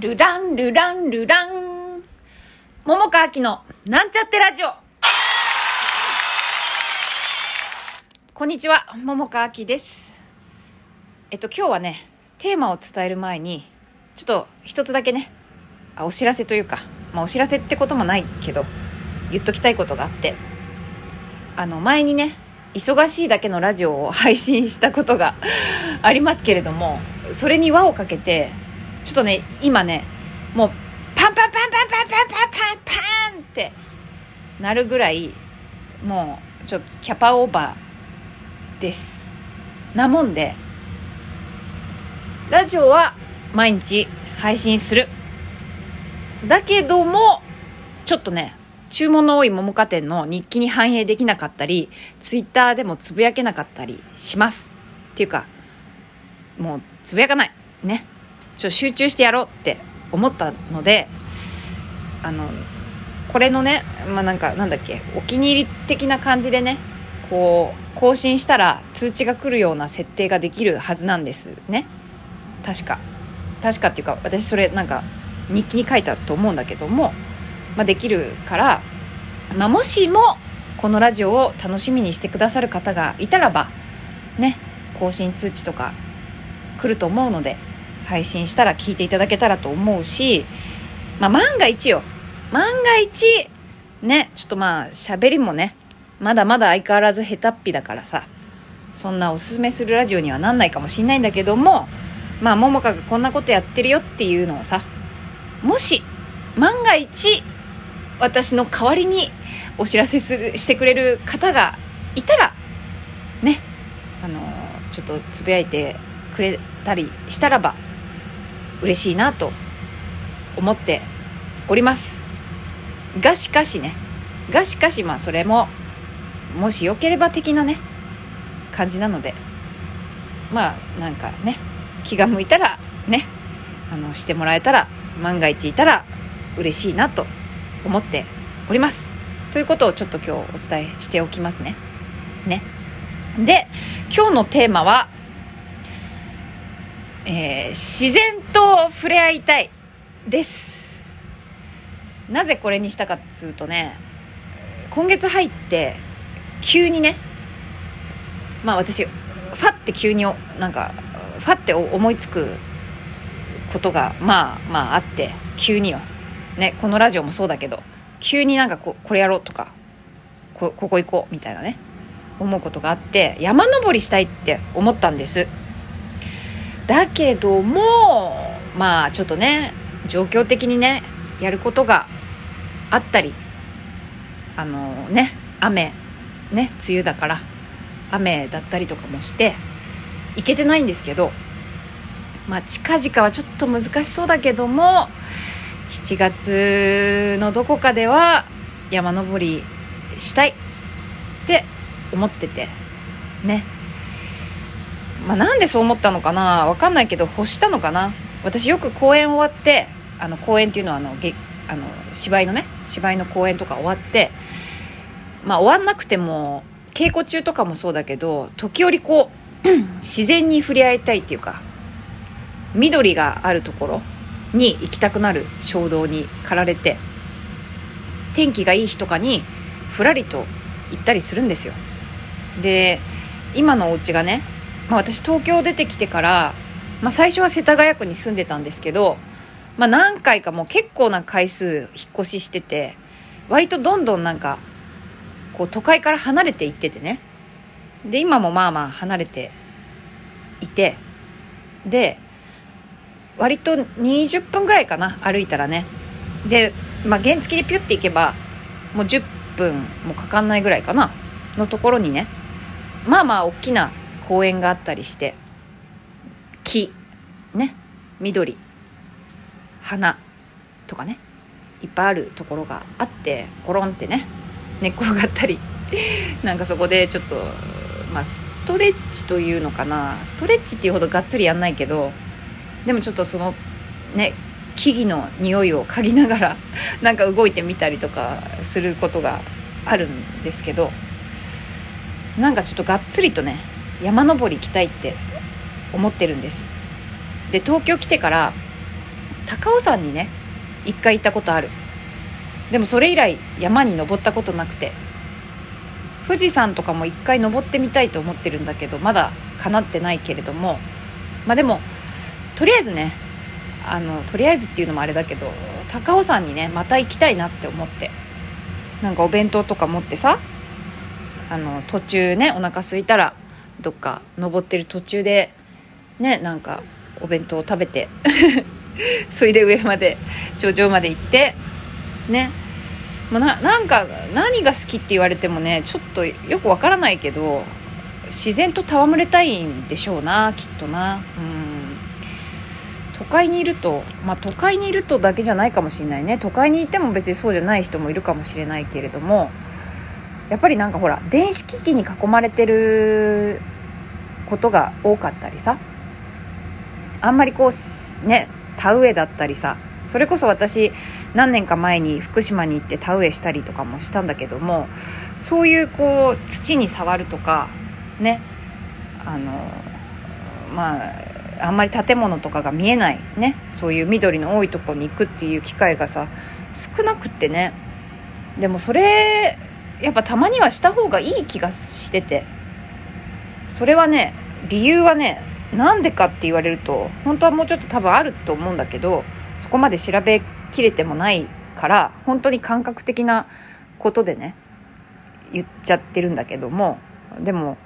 ルランルランルラン。桃川きのなんちゃってラジオ。こんにちは、桃川きです。えっと、今日はね、テーマを伝える前に、ちょっと一つだけね、あお知らせというか、まあお知らせってこともないけど、言っときたいことがあって、あの、前にね、忙しいだけのラジオを配信したことがありますけれども、それに輪をかけて、ちょっとね、今ね、もう、パンパンパンパンパンパンパンパンパンってなるぐらい、もう、ちょっとキャパオーバーです。なもんで、ラジオは毎日配信する。だけども、ちょっとね、注文の多い桃花店の日記に反映できなかったり、ツイッターでもつぶやけなかったりします。っていうか、もうつぶやかない。ね。ちょっと集中してやろうって思ったので、あの、これのね、まあ、なんか、なんだっけ、お気に入り的な感じでね、こう、更新したら通知が来るような設定ができるはずなんですね。確か。確かっていうか、私それなんか日記に書いたと思うんだけども、まあ、できるから、まあ、もしもこのラジオを楽しみにしてくださる方がいたらばね更新通知とか来ると思うので配信したら聞いていただけたらと思うし、まあ、万が一よ。万が一ねちょっとまあ喋りもねまだまだ相変わらず下手っぴだからさそんなおすすめするラジオにはなんないかもしんないんだけどもまあ桃香がこんなことやってるよっていうのをさもし万が一私の代わりにお知らせするしてくれる方がいたらねあのちょっとつぶやいてくれたりしたらば嬉しいなと思っております。がしかしね。がしかしまあそれももしよければ的なね感じなので。まあなんかね気が向いたらねあのしてもらえたら万が一いたら嬉しいなと思っております。ということをちょっと今日お伝えしておきますね。ね。で今日のテーマは、えー自然と触れ合いたいです。なぜこれにしたかっつうとね今月入って急にねまあ私ファって急になんかファって思いつくことがまあまああって急にはねこのラジオもそうだけど急になんかここれやろうとかこここ行こうみたいなね思うことがあって山登りしたいって思ったんです。だけどもまあちょっとね状況的にねやることがあったりあのね雨ね梅雨だから雨だったりとかもして行けてないんですけどまあ近々はちょっと難しそうだけども7月のどこかでは山登りしたいって思っててね。まあなんでそう思ったのかな？わかんないけど欲したのかな？私よく公演終わってあの公演っていうのはあのげあの芝居のね芝居の公演とか終わってまあ終わんなくても稽古中とかもそうだけど時折こう 自然に触れ合いたいっていうか緑があるところに行きたくなる衝動に駆られて天気がいい日とかにふらりと行ったりするんですよ。で今のお家がね、まあ、私東京出てきてから、まあ、最初は世田谷区に住んでたんですけど、まあ、何回かもう結構な回数引っ越ししてて割とどんどんなんかこう都会から離れていっててね。で今もまあまあ離れていてで割と20分ぐらいかな歩いたらね。で、まあ、原付でピュッて行けばもう10分もかかんないぐらいかなのところにね。まあまあ大きな公園があったりして木ね緑花とかねいっぱいあるところがあってコロンってね寝っ転がったり なんかそこでちょっとまあストレッチというのかな。ストレッチっていうほどがっつりやんないけどでもちょっとそのね木々の匂いを嗅ぎながら なんか動いてみたりとかすることがあるんですけどなんかちょっとがっつりとね山登り行きたいって思ってるんです。で東京来てから高尾山にね一回行ったことある。でもそれ以来山に登ったことなくて。富士山とかも一回登ってみたいと思ってるんだけどまだ叶ってないけれども。まあでもとりあえずねあのとりあえずっていうのもあれだけど高尾山にねまた行きたいなって思って。なんかお弁当とか持ってさあの途中ねお腹空いたらどっか登ってる途中でねなんかお弁当を食べて それで上まで頂上まで行ってね。まあ、ななんか何が好きって言われてもねちょっとよくわからないけど自然と戯れたいんでしょうなきっとな。うん。都会にいるとまあ都会にいるとだけじゃないかもしれないね。都会にいても別にそうじゃない人もいるかもしれないけれどもやっぱりなんかほら電子機器に囲まれてることが多かったりさ。あんまりこうね田植えだったりさ。それこそ私何年か前に福島に行って田植えしたりとかもしたんだけどもそういうこう土に触るとかねあのまああんまり建物とかが見えないねそういう緑の多いとこに行くっていう機会がさ少なくってね。でもそれやっぱたまにはした方がいい気がしてて。それはね理由はねなんでかって言われると本当はもうちょっと多分あると思うんだけどそこまで調べきれてもないから本当に感覚的なことでね言っちゃってるんだけどもでも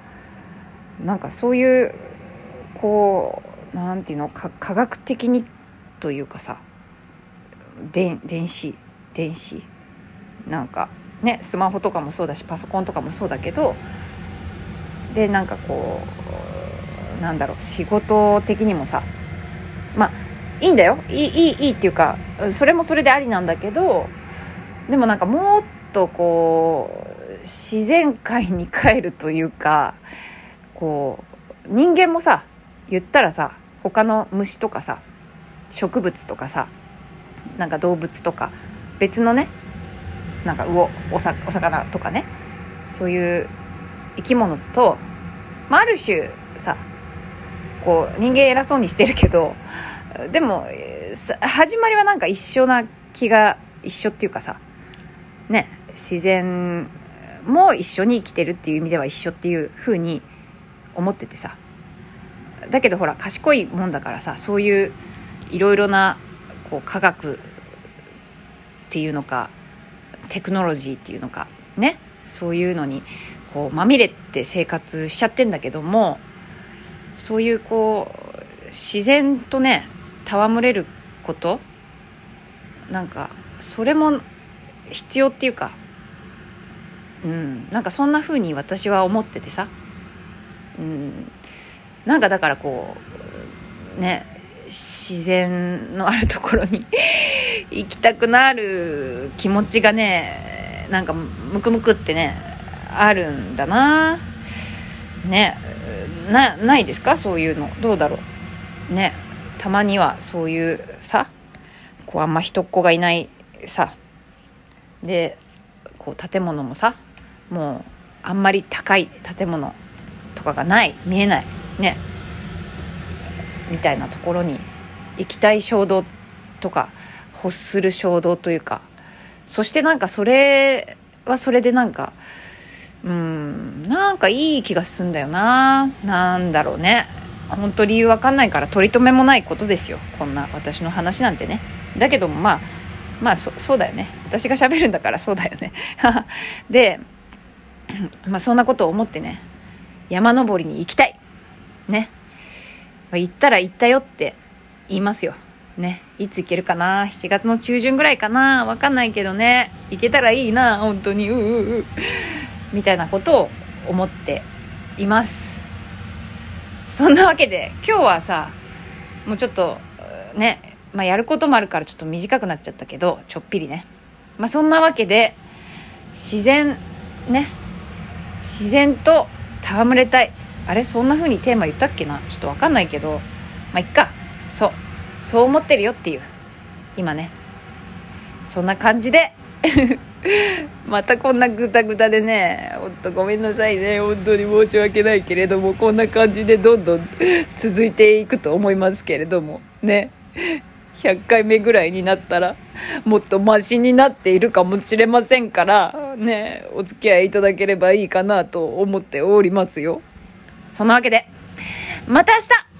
なんかそういうこうなんていうのか科学的にというかさ電子電子なんかねスマホとかもそうだしパソコンとかもそうだけどでなんかこうなんだろう仕事的にもさまあいいんだよ。いいいいいいっていうかそれもそれでありなんだけどでもなんかもっとこう自然界に帰るというかこう人間もさ言ったらさ他の虫とかさ植物とかさなんか動物とか別のねなんか魚おお魚とかねそういう生き物と、まあ、ある種さこう人間偉そうにしてるけどでも始まりはなんか一緒な気が一緒っていうかさね自然も一緒に生きてるっていう意味では一緒っていう風に思っててさ。だけどほら賢いもんだからさそういういろいろなこう科学っていうのかテクノロジーっていうのかねそういうのにこうまみれて生活しちゃってんだけどもそういうこう自然とね戯れることなんかそれも必要っていうかうんなんかそんな風に私は思っててさうんなんかだからこうね自然のあるところに 行きたくなる気持ちがねなんかムクムクってねあるんだな。ね。なないですか？そういうの。どうだろう？ね。たまにはそういうさ。こうあんま人っ子がいないさ。でこう建物もさ。もうあんまり高い建物とかがない。見えない。ね。みたいなところに行きたい衝動とか欲する衝動というか。そしてなんかそれはそれでなんかうん。なんかいい気がするんだよな。なんだろうね。本当理由わかんないから取り留めもないことですよ。こんな私の話なんてね。だけどもまあまあそそうだよね。私が喋るんだからそうだよね。で まあそんなことを思ってね山登りに行きたい。ね、行ったら行ったよって言いますよ。ね。いつ行けるかな？7月の中旬ぐらいかな？わかんないけどね。行けたらいいな本当に。ううう。みたいなことを思っています。そんなわけで今日はさもうちょっとね、まあ、やることもあるからちょっと短くなっちゃったけどちょっぴりね。まあそんなわけで自然ね自然と戯れたい。あれ？そんな風にテーマ言ったっけな？ちょっとわかんないけど。まあいっか。そう。そう思ってるよっていう。今ね。そんな感じで。またこんなグダグダでね、ほんとごめんなさいね。本当に申し訳ないけれども、こんな感じでどんどん 続いていくと思いますけれども、ね。100回目ぐらいになったら、もっとマシになっているかもしれませんから、ね、お付き合いいただければいいかなと思っておりますよ。そのわけで、また明日